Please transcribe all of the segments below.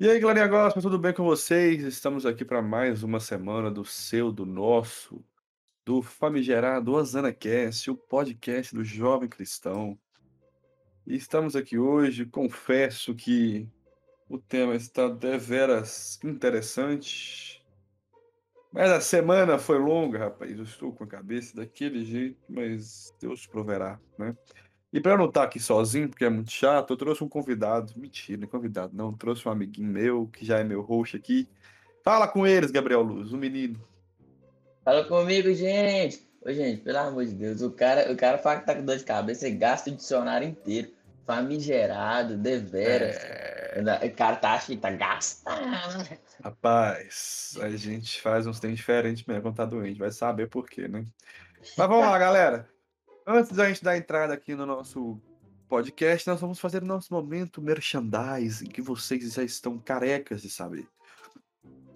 E aí, galerinha gospel, tudo bem com vocês? Estamos aqui para mais uma semana do seu, do nosso, do famigerado Osana Cast, o podcast do jovem cristão. E estamos aqui hoje, confesso que o tema está deveras interessante. Mas a semana foi longa, rapaz. Eu estou com a cabeça daquele jeito, mas Deus proverá, né? E para eu não estar aqui sozinho, porque é muito chato, eu trouxe um convidado. Mentira, convidado não. Trouxe um amiguinho meu, que já é meu host aqui. Fala com eles, Gabriel Luz, o menino. Fala comigo, gente. Ô, gente, pelo amor de Deus, o cara, o cara fala que tá com dor de cabeça e gasta o dicionário inteiro. Famigerado, deveras. É... O cara tá achando que tá gastando. Rapaz, a gente faz uns tempos diferentes mesmo quando tá doente. Vai saber por quê, né? Mas vamos lá, galera. Antes da gente dar entrada aqui no nosso podcast, nós vamos fazer o nosso momento merchandising, que vocês já estão carecas de saber.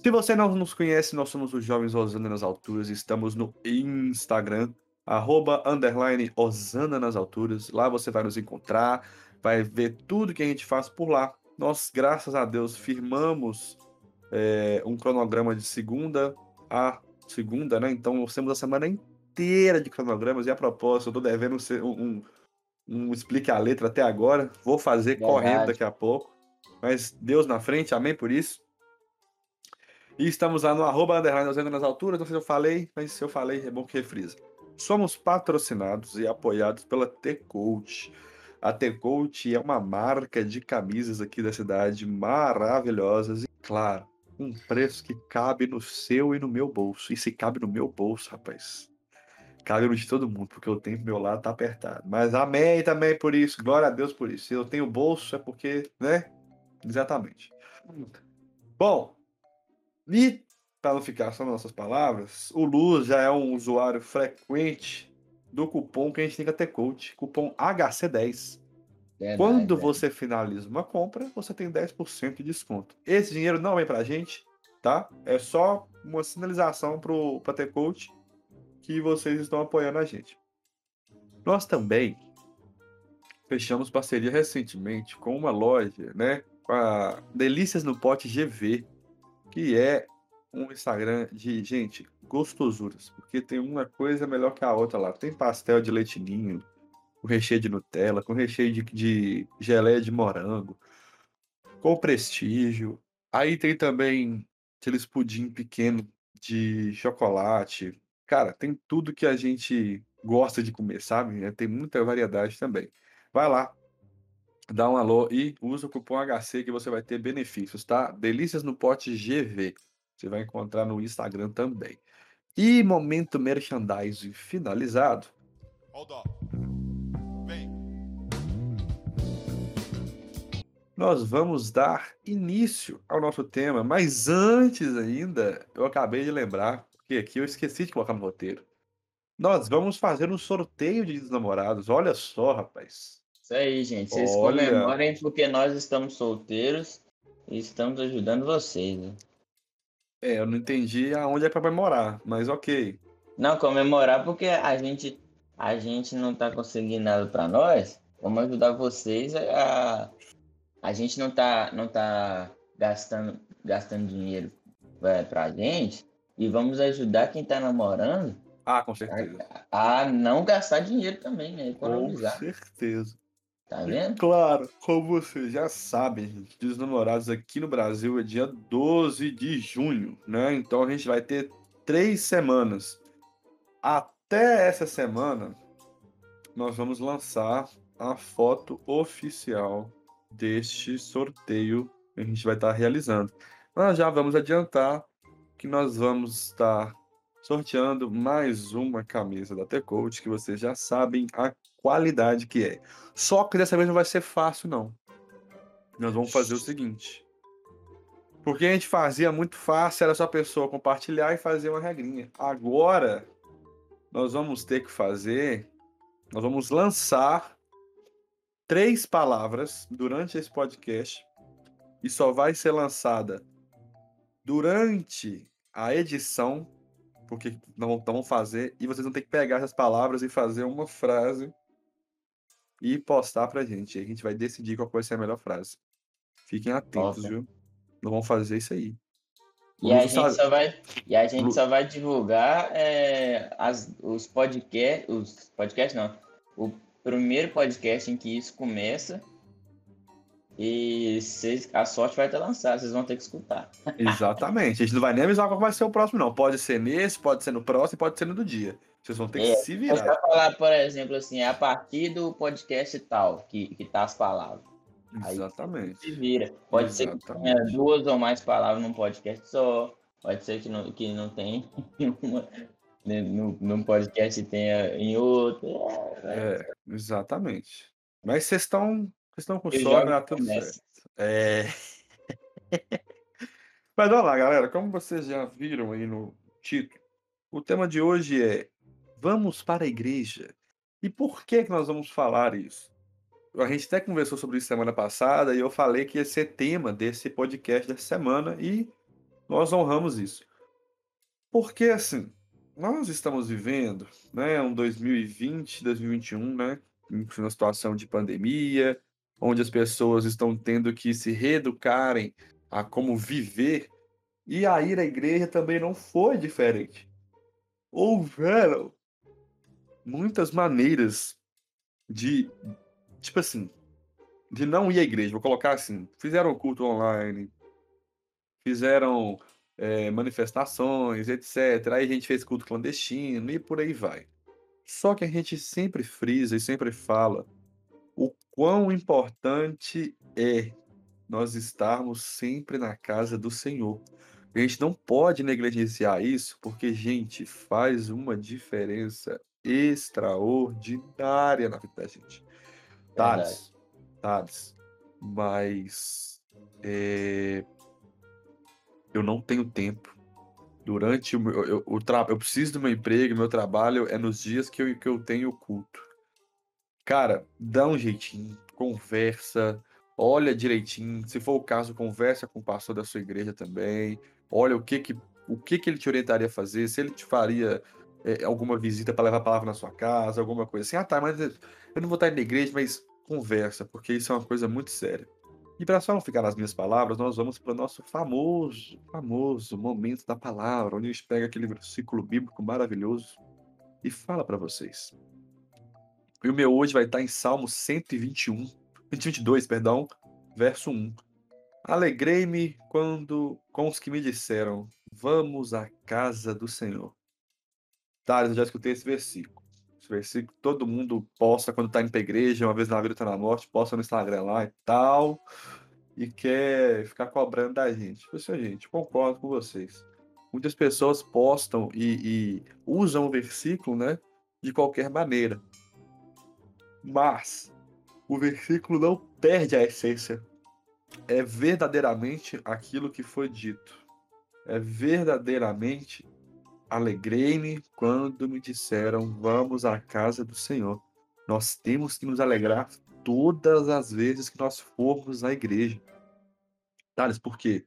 Se você não nos conhece, nós somos os Jovens Osana nas Alturas, estamos no Instagram, arroba, underline, Osana nas Alturas. Lá você vai nos encontrar, vai ver tudo que a gente faz por lá. Nós, graças a Deus, firmamos é, um cronograma de segunda a segunda, né? Então, nós temos a semana inteira inteira de cronogramas. E a propósito, eu tô devendo um, um, um explique a letra até agora. Vou fazer Verdade. correndo daqui a pouco. Mas Deus na frente, amém por isso. E estamos lá no arroba underline nas alturas. Não sei se eu falei, mas se eu falei, é bom que refrisa. Somos patrocinados e apoiados pela T-Coach. A T-Coach é uma marca de camisas aqui da cidade maravilhosas e, claro, um preço que cabe no seu e no meu bolso. E se cabe no meu bolso, rapaz, cabe de todo mundo, porque o tempo meu lado tá apertado. Mas amém também por isso, glória a Deus por isso. Se eu tenho bolso é porque, né? Exatamente. Bom, e para não ficar só nas nossas palavras, o Luz já é um usuário frequente do cupom que a gente tem que ter coach, cupom HC10. Verdade, Quando você finaliza uma compra, você tem 10% de desconto. Esse dinheiro não vem pra gente, tá? É só uma sinalização pro, pra ter coach que vocês estão apoiando a gente. Nós também fechamos parceria recentemente com uma loja, né? Com a Delícias no Pote GV, que é um Instagram de, gente, gostosuras, porque tem uma coisa melhor que a outra lá. Tem pastel de leitinho, com recheio de Nutella, com recheio de, de geleia de morango, com prestígio. Aí tem também aqueles pudim pequeno de chocolate, Cara, tem tudo que a gente gosta de comer, sabe? É, tem muita variedade também. Vai lá, dá um alô e usa o cupom HC que você vai ter benefícios, tá? Delícias no Pote GV. Você vai encontrar no Instagram também. E momento merchandising finalizado. Hold. Vem. Nós vamos dar início ao nosso tema, mas antes ainda, eu acabei de lembrar porque aqui eu esqueci de colocar no roteiro. Nós vamos fazer um sorteio de namorados. Olha só, rapaz. Isso aí, gente. Vocês Olha... comemorem porque nós estamos solteiros e estamos ajudando vocês. Né? É, eu não entendi aonde é para comemorar, mas ok. Não, comemorar porque a gente a gente não tá conseguindo nada para nós. Vamos ajudar vocês a a gente não tá não tá gastando gastando dinheiro é, pra gente e vamos ajudar quem está namorando ah, com certeza. A, a, não gastar dinheiro também, né? Economizar. Com certeza. Tá vendo? Claro, como vocês já sabem, gente, dos namorados aqui no Brasil é dia 12 de junho, né? Então a gente vai ter três semanas. Até essa semana, nós vamos lançar a foto oficial deste sorteio que a gente vai estar realizando. Nós já vamos adiantar que nós vamos estar sorteando mais uma camisa da T-Coach, que vocês já sabem a qualidade que é. Só que dessa vez não vai ser fácil, não. Nós vamos fazer o seguinte. Porque a gente fazia muito fácil, era só a pessoa compartilhar e fazer uma regrinha. Agora, nós vamos ter que fazer, nós vamos lançar três palavras durante esse podcast e só vai ser lançada durante a edição, porque não vão fazer, e vocês vão ter que pegar essas palavras e fazer uma frase e postar pra gente. Aí a gente vai decidir qual vai ser a melhor frase. Fiquem atentos, Nossa. viu? Nós vamos fazer isso aí. E a, gente só vai, e a gente só vai divulgar é, as, os podcasts, os podcasts não, o primeiro podcast em que isso começa e cês, a sorte vai ter lançado, vocês vão ter que escutar. Exatamente. A gente não vai nem avisar qual vai ser o próximo, não. Pode ser nesse, pode ser no próximo, pode ser no do dia. Vocês vão ter é, que se virar. Você falar, por exemplo, assim, é a partir do podcast tal que, que tá as palavras. Exatamente. Aí se vira. Pode Exatamente. ser que tenha duas ou mais palavras num podcast só. Pode ser que não, que não uma, né, num podcast tenha em outro. É, é exatamente. Mas vocês estão estão com sono, tá tudo certo. É... Mas olha lá, galera, como vocês já viram aí no título, o tema de hoje é Vamos para a igreja. E por que, que nós vamos falar isso? A gente até conversou sobre isso semana passada e eu falei que ia ser tema desse podcast dessa semana e nós honramos isso. Porque, assim, nós estamos vivendo né, um 2020, 2021, né, uma situação de pandemia, onde as pessoas estão tendo que se reeducarem a como viver, e a ir à igreja também não foi diferente. Houveram muitas maneiras de, tipo assim, de não ir à igreja. Vou colocar assim: fizeram culto online, fizeram é, manifestações, etc. Aí a gente fez culto clandestino e por aí vai. Só que a gente sempre frisa e sempre fala quão importante é nós estarmos sempre na casa do Senhor. A gente não pode negligenciar isso, porque, gente, faz uma diferença extraordinária na vida da gente. Thales, Thales, mas é, eu não tenho tempo. Durante o meu. Eu, eu, eu, eu preciso do meu emprego, meu trabalho é nos dias que eu, que eu tenho culto. Cara, dá um jeitinho, conversa, olha direitinho. Se for o caso, conversa com o pastor da sua igreja também. Olha o que que, o que, que ele te orientaria a fazer, se ele te faria é, alguma visita para levar a palavra na sua casa, alguma coisa assim. Ah, tá, mas eu não vou estar na igreja, mas conversa, porque isso é uma coisa muito séria. E para só não ficar nas minhas palavras, nós vamos para o nosso famoso, famoso momento da palavra, onde a gente pega aquele versículo bíblico maravilhoso e fala para vocês. E o meu hoje vai estar em Salmo 121, 122, perdão, verso 1. Alegrei-me quando com os que me disseram: Vamos à casa do Senhor. Tá, eu já escutei esse versículo. Esse versículo todo mundo posta quando tá indo pra igreja, uma vez na vida tá na morte, posta no Instagram lá e tal, e quer ficar cobrando da gente. Pessoal, gente, concordo com vocês. Muitas pessoas postam e, e usam o versículo, né, de qualquer maneira. Mas o versículo não perde a essência. É verdadeiramente aquilo que foi dito. É verdadeiramente alegrei-me quando me disseram vamos à casa do Senhor. Nós temos que nos alegrar todas as vezes que nós formos à igreja. Thales, por quê?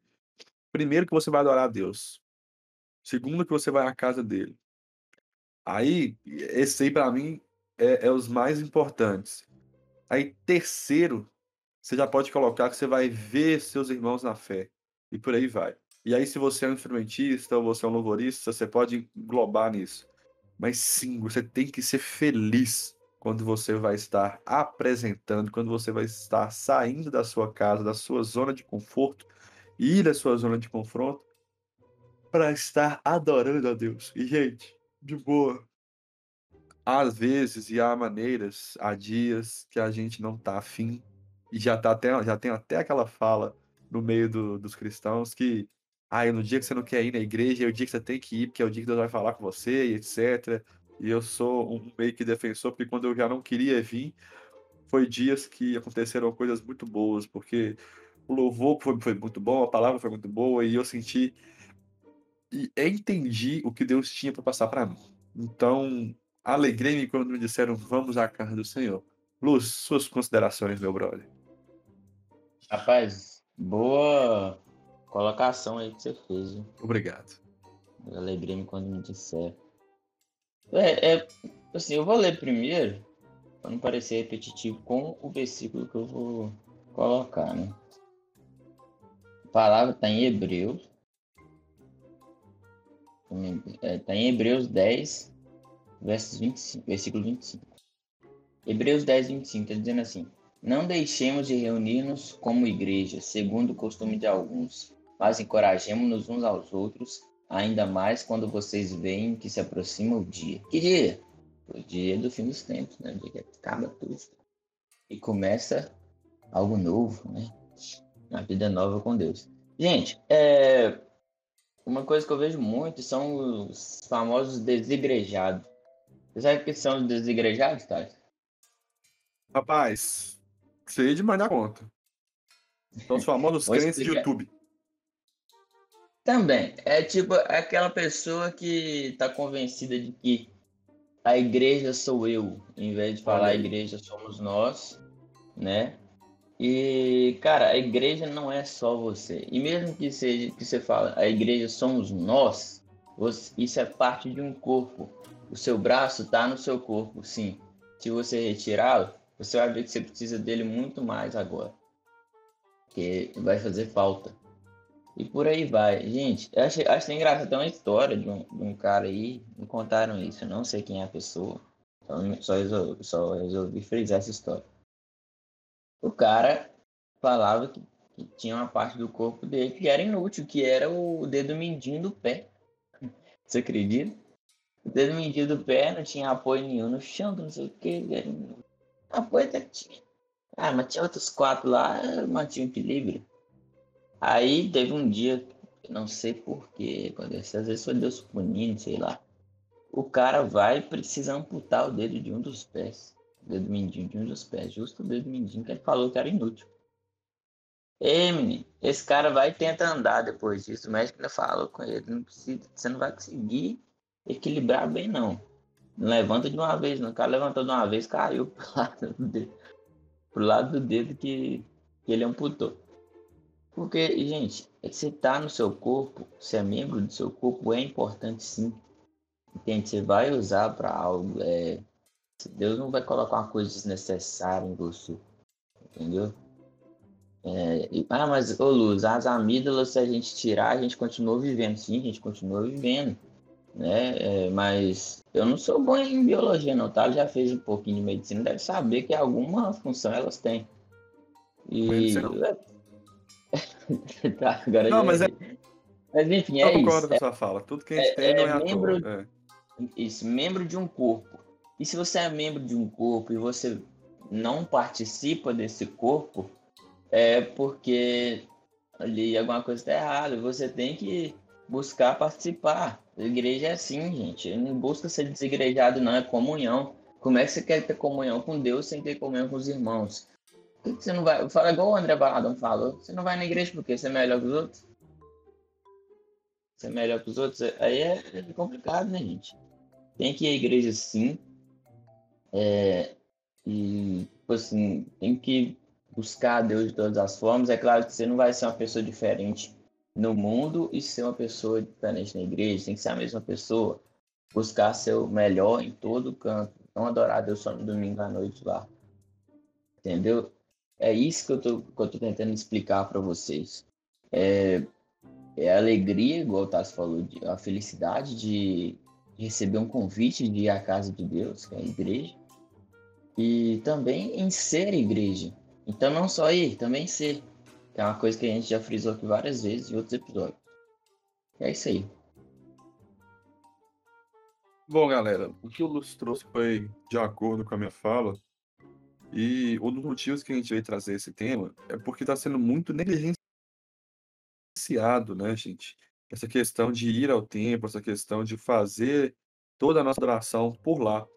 Primeiro que você vai adorar a Deus. Segundo que você vai à casa dele. Aí, esse aí para mim é, é os mais importantes. Aí, terceiro, você já pode colocar que você vai ver seus irmãos na fé. E por aí vai. E aí, se você é um instrumentista ou você é um louvorista, você pode englobar nisso. Mas sim, você tem que ser feliz quando você vai estar apresentando, quando você vai estar saindo da sua casa, da sua zona de conforto, ir da sua zona de confronto, para estar adorando a Deus. E, gente, de boa, às vezes e há maneiras, há dias que a gente não tá afim e já tá até já tem até aquela fala no meio do, dos cristãos que ah, no dia que você não quer ir na igreja é o dia que você tem que ir, porque é o dia que Deus vai falar com você e etc. E eu sou um meio que defensor, porque quando eu já não queria vir, foi dias que aconteceram coisas muito boas, porque o louvor foi, foi muito bom, a palavra foi muito boa, e eu senti e entendi o que Deus tinha para passar para mim. Então, Alegrei-me quando me disseram vamos à casa do Senhor. Luz, suas considerações, meu brother. Rapaz, boa colocação aí que você fez. Viu? Obrigado. Alegrei-me quando me disseram. É, é, assim, eu vou ler primeiro, para não parecer repetitivo, com o versículo que eu vou colocar, né? palavra está em Hebreus. Está em Hebreus 10, versos 25, versículo 25. Hebreus 10, 25 está dizendo assim: Não deixemos de reunir-nos como igreja, segundo o costume de alguns, mas encorajemos-nos uns aos outros, ainda mais quando vocês veem que se aproxima o dia. Que dia? O dia do fim dos tempos, né? O dia que acaba tudo. E começa algo novo, né? Uma vida nova com Deus. Gente, é... uma coisa que eu vejo muito são os famosos desigrejados. Você sabe que são os desigrejados, Thales? Rapaz, sei de mandar conta. São os famosos crentes de YouTube. Também. É tipo aquela pessoa que tá convencida de que a igreja sou eu, em vez de falar a igreja somos nós, né? E, cara, a igreja não é só você. E mesmo que seja que você fala, a igreja somos nós, você, isso é parte de um corpo. O seu braço está no seu corpo, sim. Se você retirá-lo, você vai ver que você precisa dele muito mais agora. Porque vai fazer falta. E por aí vai. Gente, acho, acho engraçado. Tem uma história de um, de um cara aí. Me contaram isso. Eu não sei quem é a pessoa. Então, só resolvi, só resolvi frisar essa história. O cara falava que, que, tinha uma parte do corpo dele que era inútil, que era o dedo mindinho do pé. Você acredita? Dedo mindinho do pé não tinha apoio nenhum no chão, não sei o que. Inútil. Apoio até tinha. Ah, mas tinha outros quatro lá, mantinha o equilíbrio. Aí teve um dia, não sei porquê, aconteceu, às vezes foi Deus punindo, sei lá. O cara vai e precisa amputar o dedo de um dos pés. O dedo mindinho de um dos pés. Justo o dedo mindinho que ele falou que era inútil. Ei, menino, esse cara vai e tenta andar depois disso. O médico ainda falou com ele, não precisa, você não vai conseguir equilibrar bem, não. Levanta de uma vez, não. O cara levantou de uma vez, caiu pro lado do dedo, pro lado do dedo que, que ele amputou. Porque, gente, você tá no seu corpo, você é membro do seu corpo, é importante sim. Entende? Você vai usar para algo. É... Deus não vai colocar uma coisa desnecessária em você. Entendeu? É... Ah, mas, ô Luz, as amígdalas, se a gente tirar, a gente continua vivendo. Sim, a gente continua vivendo. Né? É, mas eu não sou bom em biologia, não, tá? Já fez um pouquinho de medicina, deve saber que alguma função elas têm. E. tá, agora não, mas, é... mas enfim, é eu concordo com a sua fala. Tudo que a gente é, tem não é, é membro, toa, é. Isso, membro de um corpo. E se você é membro de um corpo e você não participa desse corpo, é porque ali alguma coisa está errada. Você tem que buscar participar. A igreja é assim, gente. Não busca ser desigrejado, não. É comunhão. Como é que você quer ter comunhão com Deus sem ter comunhão com os irmãos? Por que você não vai? Fala igual o André Baladão falou. Você não vai na igreja porque você é melhor que os outros? Você é melhor que os outros? Aí é complicado, né, gente? Tem que ir à igreja sim. É, e, tipo assim, tem que buscar Deus de todas as formas. É claro que você não vai ser uma pessoa diferente no mundo e ser uma pessoa diferente na igreja. Tem que ser a mesma pessoa. Buscar ser o melhor em todo canto. Não adorar Deus só no domingo à noite lá. Entendeu? É isso que eu tô, que eu tô tentando explicar para vocês. É, é a alegria, igual o Tassi falou, de, a felicidade de receber um convite de ir à casa de Deus, que é a igreja, e também em ser igreja. Então, não só ir, também ser. É uma coisa que a gente já frisou aqui várias vezes em outros episódios. É isso aí. Bom, galera, o que o Lúcio trouxe foi de acordo com a minha fala. E um dos motivos que a gente veio trazer esse tema é porque está sendo muito negligenciado, né, gente? Essa questão de ir ao templo, essa questão de fazer toda a nossa oração por lá.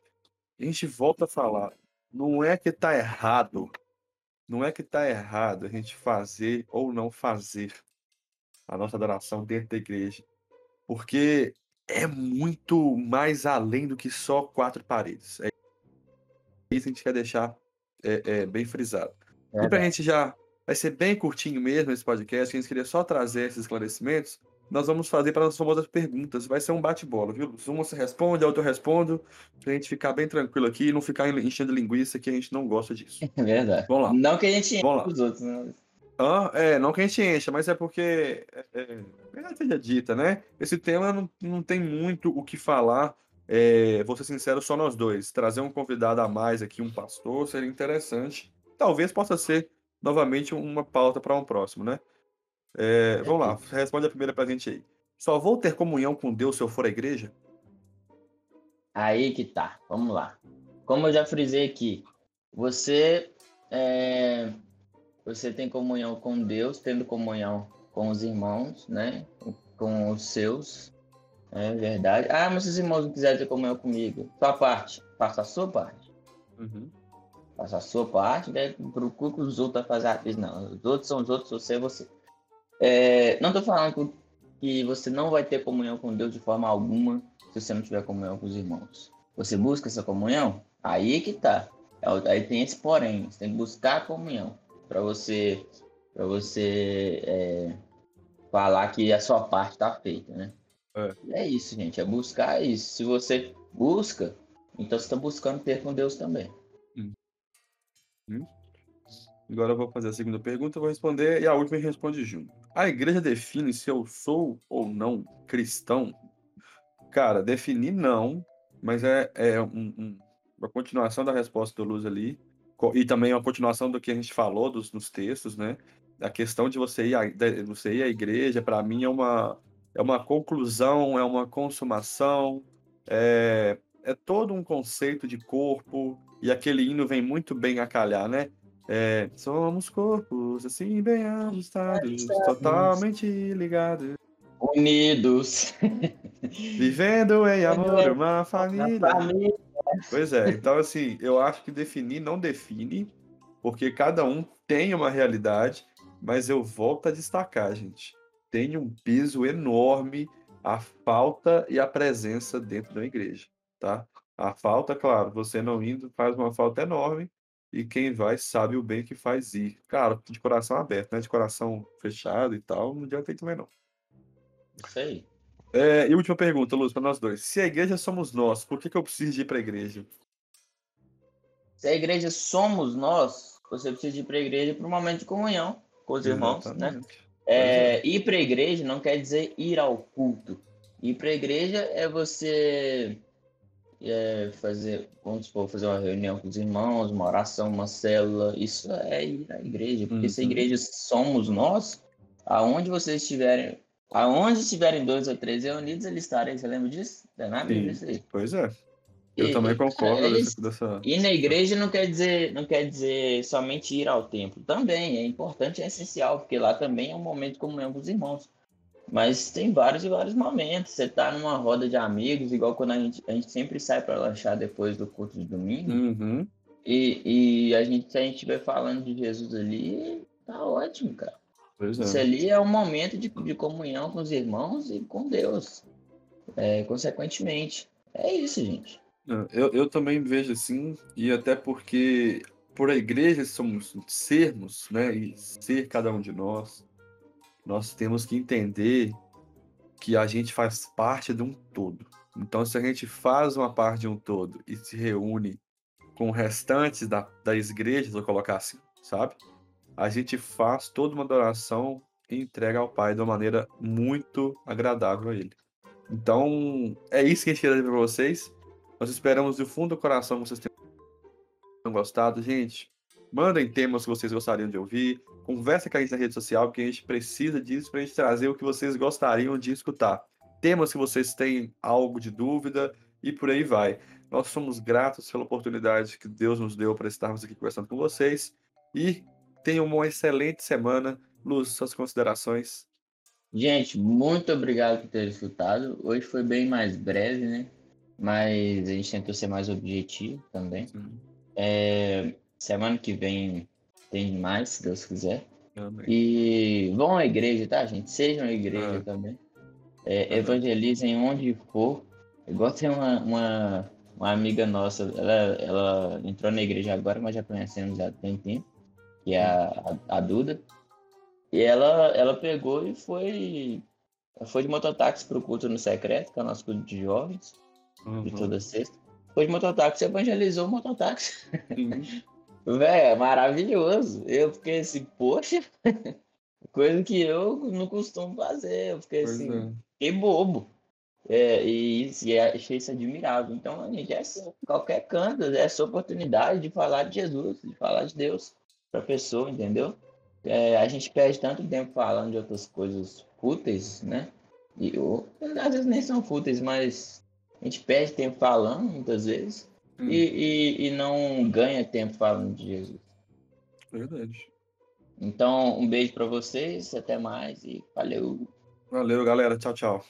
A gente volta a falar, não é que está errado, não é que está errado a gente fazer ou não fazer a nossa adoração dentro da igreja, porque é muito mais além do que só quatro paredes. É isso que a gente quer deixar é, é, bem frisado. É, e para a gente já. Vai ser bem curtinho mesmo esse podcast, a gente queria só trazer esses esclarecimentos. Nós vamos fazer para as famosas perguntas. Vai ser um bate-bola, viu? Uma você responde, a outra eu respondo, para a gente ficar bem tranquilo aqui e não ficar enchendo linguiça, que a gente não gosta disso. É verdade. Vamos lá. Não que a gente enche os outros, né? Ah, é, não que a gente encha, mas é porque, é, é, é seja dita, né? Esse tema não, não tem muito o que falar. É, vou ser sincero, só nós dois. Trazer um convidado a mais aqui, um pastor, seria interessante. Talvez possa ser novamente uma pauta para um próximo, né? É, vamos lá, responde a primeira pra gente aí. Só vou ter comunhão com Deus se eu for à igreja? Aí que tá, vamos lá. Como eu já frisei aqui, você é, você tem comunhão com Deus, tendo comunhão com os irmãos, né? Com os seus, é verdade. Ah, mas se os irmãos não quiserem ter comunhão comigo, sua parte, faça a sua parte. Uhum. Faça a sua parte? Procure que os outros fazer a parte. Não, os outros são os outros, você é você. É, não estou falando que você não vai ter comunhão com Deus de forma alguma se você não tiver comunhão com os irmãos. Você busca essa comunhão? Aí que tá. Aí tem esse porém. Você tem que buscar a comunhão para você para você é, falar que a sua parte está feita, né? É. é. isso, gente. É buscar isso. Se você busca, então você está buscando ter com Deus também. Hum. Hum. Agora eu vou fazer a segunda pergunta, vou responder e a última responde junto. A igreja define se eu sou ou não cristão? Cara, definir não, mas é, é um, um, uma continuação da resposta do Luz ali, e também uma continuação do que a gente falou dos, nos textos, né? A questão de você ir, a, de você ir à igreja, para mim, é uma, é uma conclusão, é uma consumação, é, é todo um conceito de corpo, e aquele hino vem muito bem a calhar, né? É, somos corpos assim bem ajustados, totalmente ligados. Unidos. Vivendo em amor, uma família. família. Pois é, então assim, eu acho que definir não define, porque cada um tem uma realidade, mas eu volto a destacar, gente. Tem um peso enorme a falta e a presença dentro da igreja, tá? A falta, claro, você não indo faz uma falta enorme, e quem vai sabe o bem que faz ir. Cara, de coração aberto, né? De coração fechado e tal, não adianta ir também não. Isso aí. É, e última pergunta, Luz, para nós dois. Se a igreja somos nós, por que, que eu preciso de ir para a igreja? Se a igreja somos nós, você precisa ir para a igreja para um momento de comunhão com os irmãos, né? Exatamente. né? É, é. Ir para a igreja não quer dizer ir ao culto. Ir para a igreja é você é, fazer, vamos supor, fazer uma reunião com os irmãos, uma oração, uma célula, isso é ir à igreja, porque uhum. se a uhum. igreja somos nós, aonde vocês estiverem, aonde estiverem dois ou três reunidos, eles estarem, você lembra disso? É na Bíblia isso aí. Pois é. Eu e, também concordo é, dessa, dessa... E na igreja não quer dizer, não quer dizer somente ir ao templo, também é importante, é essencial, porque lá também é um momento de comunhão com os irmãos. Mas tem vários e vários momentos. Você tá numa roda de amigos, igual quando a gente, a gente sempre sai para lanchar depois do culto de domingo. Uhum. E, e a gente, se a gente estiver falando de Jesus ali, tá ótimo, cara. Pois é. Isso ali é um momento de, de comunhão com os irmãos e com Deus. É, consequentemente. É isso, gente. Eu, eu também vejo assim, e até porque por a igreja somos sermos, né? E ser cada um de nós nós temos que entender que a gente faz parte de um todo. Então, se a gente faz uma parte de um todo e se reúne com restantes da, das igrejas, vou colocar assim, sabe? A gente faz toda uma adoração e entrega ao Pai de uma maneira muito agradável a Ele. Então, é isso que a gente queria dizer para vocês. Nós esperamos do fundo do coração que vocês tenham gostado. Gente, mandem temas que vocês gostariam de ouvir. Conversa com a gente na rede social, porque a gente precisa disso para a gente trazer o que vocês gostariam de escutar. Temas que vocês têm algo de dúvida e por aí vai. Nós somos gratos pela oportunidade que Deus nos deu para estarmos aqui conversando com vocês. E tenham uma excelente semana. Luz, suas considerações. Gente, muito obrigado por ter escutado. Hoje foi bem mais breve, né? Mas a gente tentou ser mais objetivo também. É, semana que vem tem mais, se Deus quiser. Amém. E vão à igreja, tá, gente? Sejam à igreja ah. também. É, evangelizem onde for. Igual tem uma, uma, uma, amiga nossa, ela, ela entrou na igreja agora, mas já conhecemos já tem tempo, que é a, a, a Duda. E ela, ela pegou e foi, foi de mototáxi para o culto no secreto, que é o nosso culto de jovens, uhum. de toda sexta. Foi de mototáxi, evangelizou o mototáxi. Uhum. Velho, é maravilhoso. Eu fiquei assim, poxa, coisa que eu não costumo fazer. Eu fiquei Pois assim, é. fiquei bobo. É, e, e achei isso admirável. Então, gente, é assim, qualquer canto, é essa oportunidade de falar de Jesus, de falar de Deus para a pessoa, entendeu? É, a gente perde tanto tempo falando de outras coisas fúteis, né? E ou, às vezes nem são fúteis, mas a gente perde tempo falando, muitas vezes, Hum, e, e, e não ganha tempo falando de Jesus. Verdade. Então, um beijo para vocês, até mais e valeu. Valeu, galera. Tchau, tchau.